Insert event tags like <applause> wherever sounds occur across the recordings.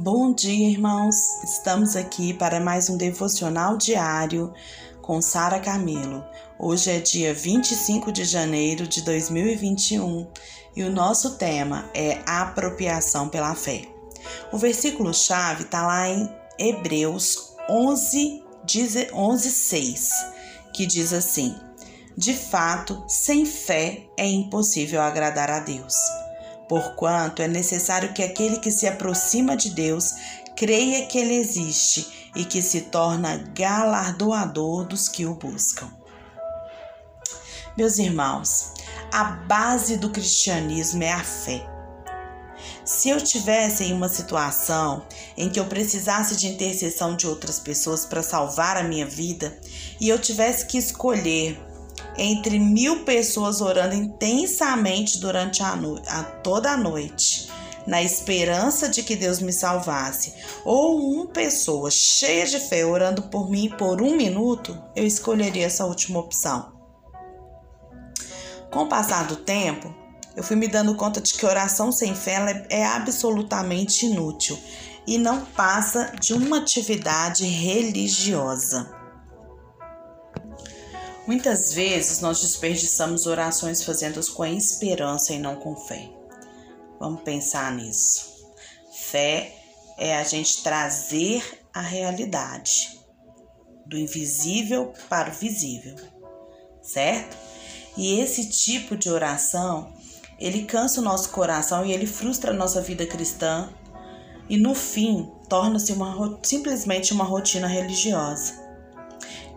Bom dia, irmãos. Estamos aqui para mais um devocional diário com Sara Camilo. Hoje é dia 25 de janeiro de 2021 e o nosso tema é apropriação pela fé. O versículo chave está lá em Hebreus 11, 11 6, que diz assim: De fato, sem fé é impossível agradar a Deus porquanto é necessário que aquele que se aproxima de Deus creia que ele existe e que se torna galardoador dos que o buscam. Meus irmãos, a base do cristianismo é a fé. Se eu tivesse em uma situação em que eu precisasse de intercessão de outras pessoas para salvar a minha vida e eu tivesse que escolher entre mil pessoas orando intensamente durante a, no a toda a noite, na esperança de que Deus me salvasse, ou uma pessoa cheia de fé orando por mim por um minuto, eu escolheria essa última opção. Com o passar do tempo, eu fui me dando conta de que oração sem fé é absolutamente inútil e não passa de uma atividade religiosa. Muitas vezes nós desperdiçamos orações fazendo-as com a esperança e não com fé. Vamos pensar nisso. Fé é a gente trazer a realidade do invisível para o visível, certo? E esse tipo de oração, ele cansa o nosso coração e ele frustra a nossa vida cristã e no fim torna-se uma, simplesmente uma rotina religiosa.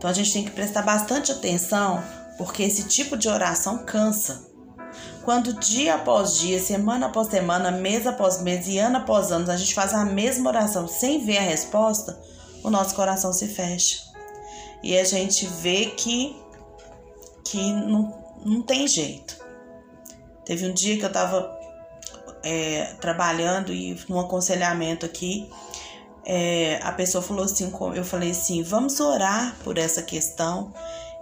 Então a gente tem que prestar bastante atenção, porque esse tipo de oração cansa. Quando dia após dia, semana após semana, mês após mês e ano após ano, a gente faz a mesma oração sem ver a resposta, o nosso coração se fecha. E a gente vê que, que não, não tem jeito. Teve um dia que eu estava é, trabalhando e num aconselhamento aqui é, a pessoa falou assim, eu falei assim, vamos orar por essa questão.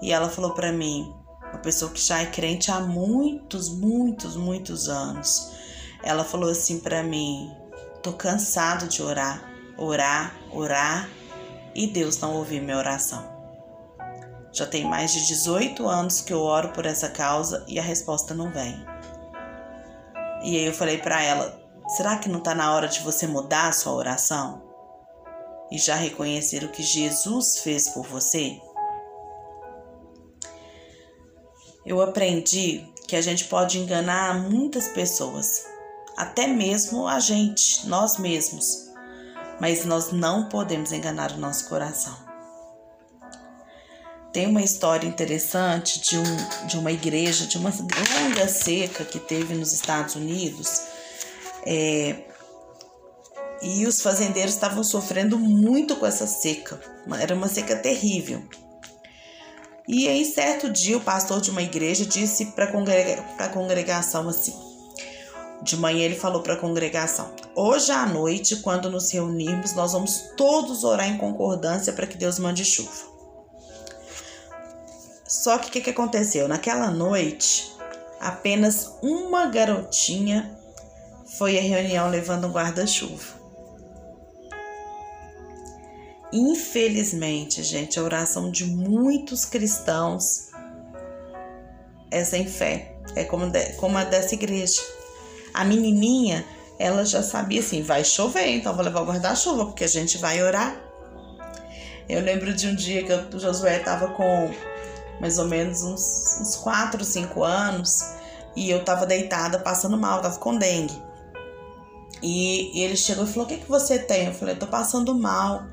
E ela falou para mim, uma pessoa que já é crente há muitos, muitos, muitos anos. Ela falou assim para mim, tô cansado de orar, orar, orar e Deus não ouviu minha oração. Já tem mais de 18 anos que eu oro por essa causa e a resposta não vem. E aí eu falei para ela: será que não está na hora de você mudar a sua oração? E já reconhecer o que Jesus fez por você? Eu aprendi que a gente pode enganar muitas pessoas, até mesmo a gente, nós mesmos, mas nós não podemos enganar o nosso coração. Tem uma história interessante de, um, de uma igreja, de uma longa seca que teve nos Estados Unidos. É, e os fazendeiros estavam sofrendo muito com essa seca. Era uma seca terrível. E em certo dia, o pastor de uma igreja disse para congrega a congregação assim: de manhã ele falou para a congregação: Hoje à noite, quando nos reunirmos, nós vamos todos orar em concordância para que Deus mande chuva. Só que o que, que aconteceu? Naquela noite, apenas uma garotinha foi à reunião levando um guarda-chuva. Infelizmente, gente, a oração de muitos cristãos é sem fé. É como, de, como a dessa igreja. A menininha, ela já sabia assim: vai chover, então vou levar o guarda-chuva, porque a gente vai orar. Eu lembro de um dia que o Josué estava com mais ou menos uns, uns 4, 5 anos e eu estava deitada passando mal, estava com dengue. E, e, ele chegou e falou: O que, que você tem? Eu falei: Tô passando mal.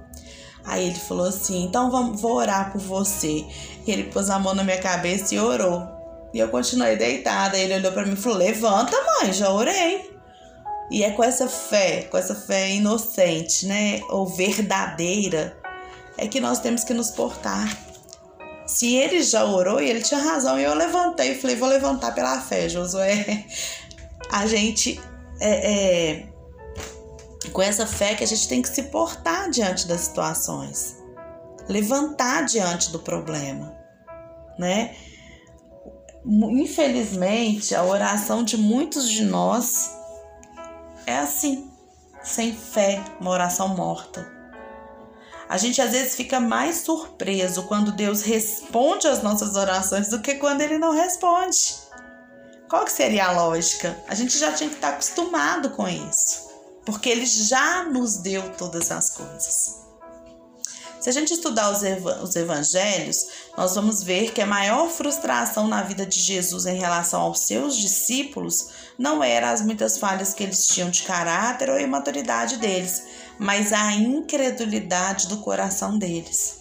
Aí ele falou assim: então vamos, vou orar por você. E ele pôs a mão na minha cabeça e orou. E eu continuei deitada. Ele olhou para mim e falou: levanta, mãe, já orei. E é com essa fé, com essa fé inocente, né? Ou verdadeira, é que nós temos que nos portar. Se ele já orou e ele tinha razão, e eu levantei e falei: vou levantar pela fé, Josué. <laughs> A gente é, é com essa fé que a gente tem que se portar diante das situações, levantar diante do problema, né? Infelizmente, a oração de muitos de nós é assim. sem fé, uma oração morta. A gente às vezes fica mais surpreso quando Deus responde às nossas orações do que quando ele não responde. Qual que seria a lógica? A gente já tinha que estar acostumado com isso, porque ele já nos deu todas as coisas. Se a gente estudar os, ev os evangelhos, nós vamos ver que a maior frustração na vida de Jesus em relação aos seus discípulos não era as muitas falhas que eles tinham de caráter ou imaturidade deles, mas a incredulidade do coração deles.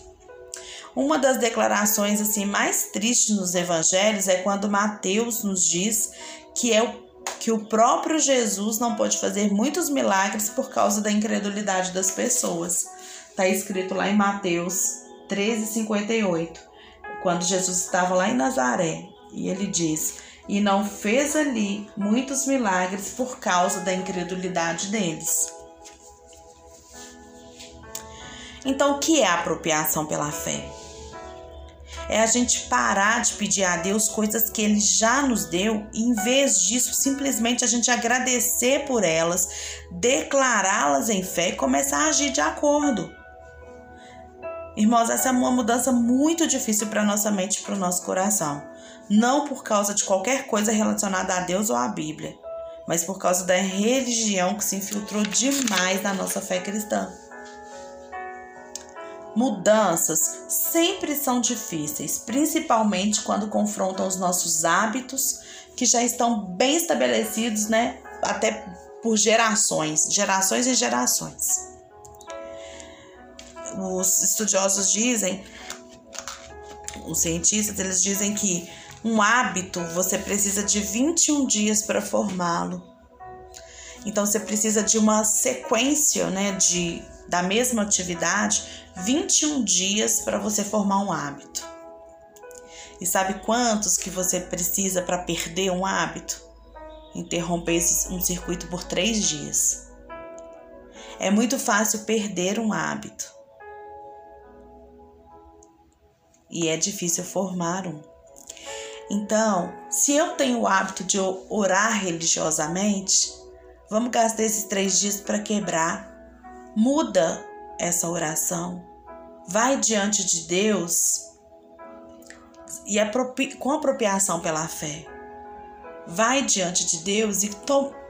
Uma das declarações assim mais tristes nos evangelhos é quando Mateus nos diz que é o que o próprio Jesus não pode fazer muitos milagres por causa da incredulidade das pessoas. Está escrito lá em Mateus 13:58, quando Jesus estava lá em Nazaré, e ele diz: "E não fez ali muitos milagres por causa da incredulidade deles." Então, o que é apropriação pela fé? É a gente parar de pedir a Deus coisas que Ele já nos deu e, em vez disso, simplesmente a gente agradecer por elas, declará-las em fé e começar a agir de acordo. Irmãos, essa é uma mudança muito difícil para nossa mente e para o nosso coração. Não por causa de qualquer coisa relacionada a Deus ou à Bíblia, mas por causa da religião que se infiltrou demais na nossa fé cristã. Mudanças sempre são difíceis, principalmente quando confrontam os nossos hábitos que já estão bem estabelecidos, né? Até por gerações, gerações e gerações. Os estudiosos dizem, os cientistas, eles dizem que um hábito você precisa de 21 dias para formá-lo. Então você precisa de uma sequência, né, de da mesma atividade 21 dias para você formar um hábito. E sabe quantos que você precisa para perder um hábito? Interromper um circuito por três dias. É muito fácil perder um hábito. E é difícil formar um. Então, se eu tenho o hábito de orar religiosamente, vamos gastar esses três dias para quebrar. Muda essa oração. Vai diante de Deus e com apropriação pela fé. Vai diante de Deus e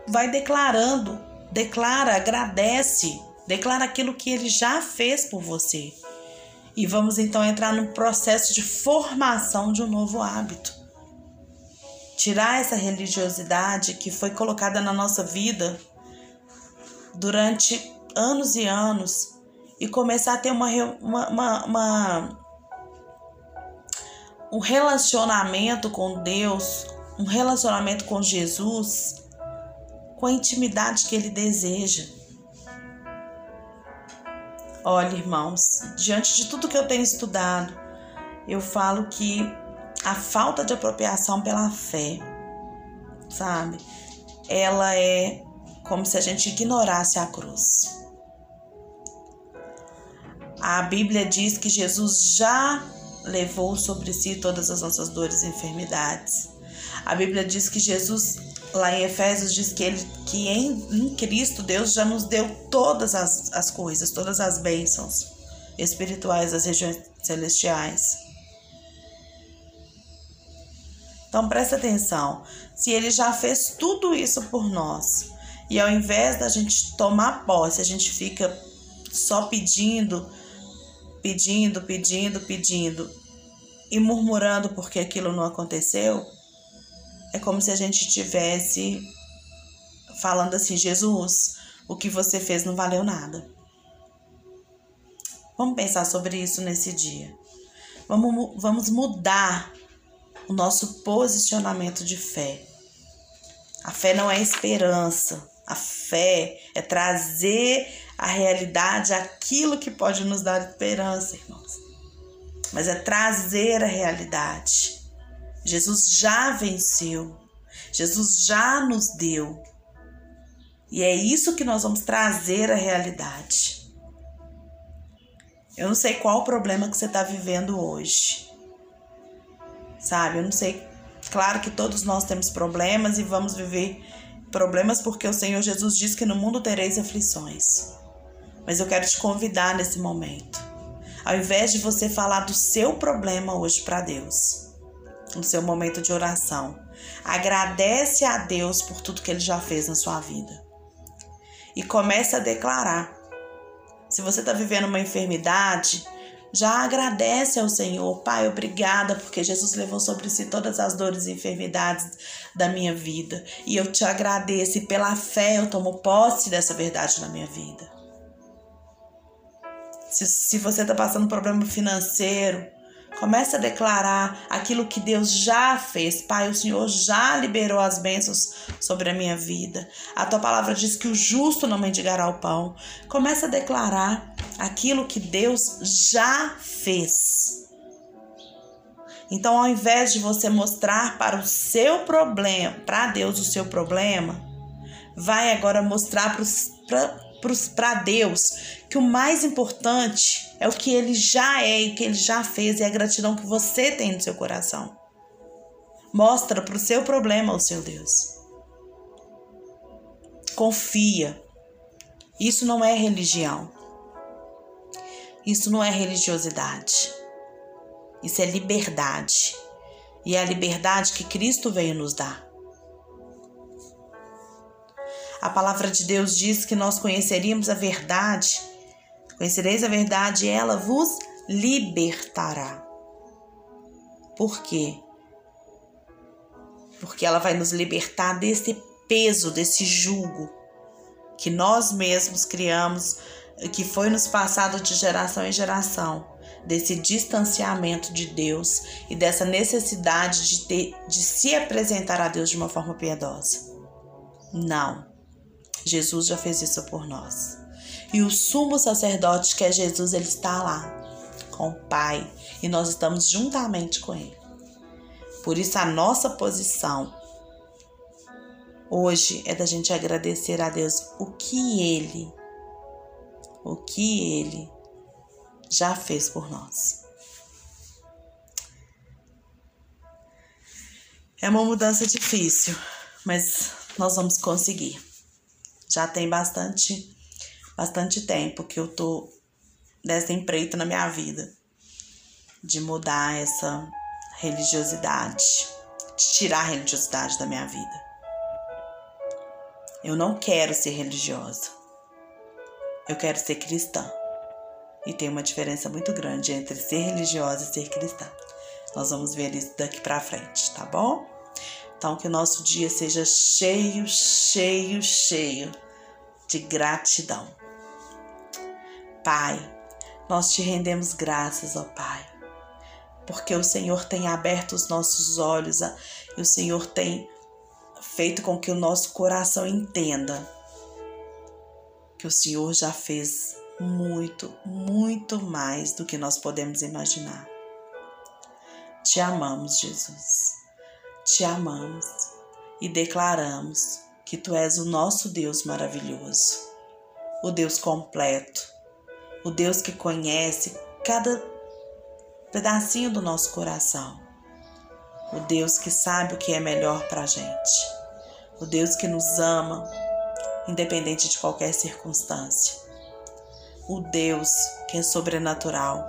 vai declarando, declara, agradece, declara aquilo que ele já fez por você. E vamos então entrar no processo de formação de um novo hábito. Tirar essa religiosidade que foi colocada na nossa vida durante anos e anos e começar a ter uma, uma, uma, uma um relacionamento com Deus, um relacionamento com Jesus, com a intimidade que Ele deseja. Olha, irmãos, diante de tudo que eu tenho estudado, eu falo que a falta de apropriação pela fé, sabe? Ela é como se a gente ignorasse a cruz. A Bíblia diz que Jesus já levou sobre si todas as nossas dores e enfermidades. A Bíblia diz que Jesus, lá em Efésios, diz que, ele, que em, em Cristo Deus já nos deu todas as, as coisas, todas as bênçãos espirituais das regiões celestiais. Então presta atenção. Se ele já fez tudo isso por nós, e ao invés da gente tomar posse, a gente fica só pedindo pedindo, pedindo, pedindo e murmurando porque aquilo não aconteceu, é como se a gente estivesse falando assim: Jesus, o que você fez não valeu nada. Vamos pensar sobre isso nesse dia. Vamos, vamos mudar o nosso posicionamento de fé. A fé não é esperança. A fé é trazer a realidade aquilo que pode nos dar esperança, irmãos. Mas é trazer a realidade. Jesus já venceu. Jesus já nos deu. E é isso que nós vamos trazer à realidade. Eu não sei qual o problema que você está vivendo hoje. Sabe? Eu não sei. Claro que todos nós temos problemas e vamos viver problemas porque o Senhor Jesus diz que no mundo tereis aflições. Mas eu quero te convidar nesse momento. Ao invés de você falar do seu problema hoje para Deus, no seu momento de oração, agradece a Deus por tudo que ele já fez na sua vida. E comece a declarar. Se você está vivendo uma enfermidade, já agradece ao Senhor, Pai, obrigada, porque Jesus levou sobre si todas as dores e enfermidades da minha vida. E eu te agradeço, e pela fé eu tomo posse dessa verdade na minha vida. Se, se você está passando problema financeiro, Comece a declarar aquilo que Deus já fez. Pai, o Senhor já liberou as bênçãos sobre a minha vida. A tua palavra diz que o justo não mendigará o pão. Comece a declarar aquilo que Deus já fez. Então, ao invés de você mostrar para o seu problema, para Deus o seu problema, vai agora mostrar para Deus que o mais importante é o que ele já é e o que ele já fez e a gratidão que você tem no seu coração. Mostra para o seu problema ao seu Deus. Confia. Isso não é religião. Isso não é religiosidade. Isso é liberdade. E é a liberdade que Cristo veio nos dar. A palavra de Deus diz que nós conheceríamos a verdade. Conhecereis a verdade e ela vos libertará. Por quê? Porque ela vai nos libertar desse peso, desse jugo que nós mesmos criamos que foi nos passado de geração em geração, desse distanciamento de Deus e dessa necessidade de, ter, de se apresentar a Deus de uma forma piedosa. Não. Jesus já fez isso por nós. E o sumo sacerdote, que é Jesus, ele está lá com o Pai e nós estamos juntamente com ele. Por isso, a nossa posição hoje é da gente agradecer a Deus o que ele o que Ele já fez por nós. É uma mudança difícil, mas nós vamos conseguir. Já tem bastante bastante tempo que eu tô dessa empreita na minha vida de mudar essa religiosidade, de tirar a religiosidade da minha vida. Eu não quero ser religiosa. Eu quero ser cristã. E tem uma diferença muito grande entre ser religiosa e ser cristã. Nós vamos ver isso daqui para frente, tá bom? Então que o nosso dia seja cheio, cheio, cheio de gratidão. Pai, nós te rendemos graças, ó Pai, porque o Senhor tem aberto os nossos olhos e o Senhor tem feito com que o nosso coração entenda que o Senhor já fez muito, muito mais do que nós podemos imaginar. Te amamos, Jesus. Te amamos e declaramos que tu és o nosso Deus maravilhoso, o Deus completo, o Deus que conhece cada pedacinho do nosso coração, o Deus que sabe o que é melhor para a gente, o Deus que nos ama independente de qualquer circunstância. O Deus que é sobrenatural.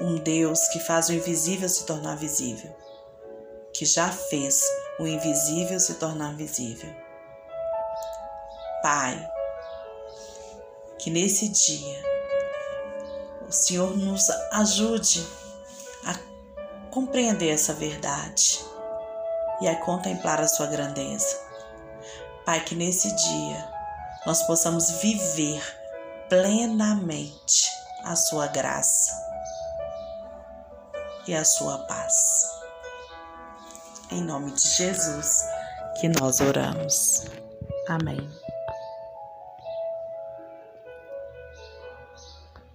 Um Deus que faz o invisível se tornar visível. Que já fez o invisível se tornar visível. Pai, que nesse dia o Senhor nos ajude a compreender essa verdade e a contemplar a sua grandeza Pai, que nesse dia nós possamos viver plenamente a Sua graça e a Sua paz. Em nome de Jesus que nós oramos. Amém.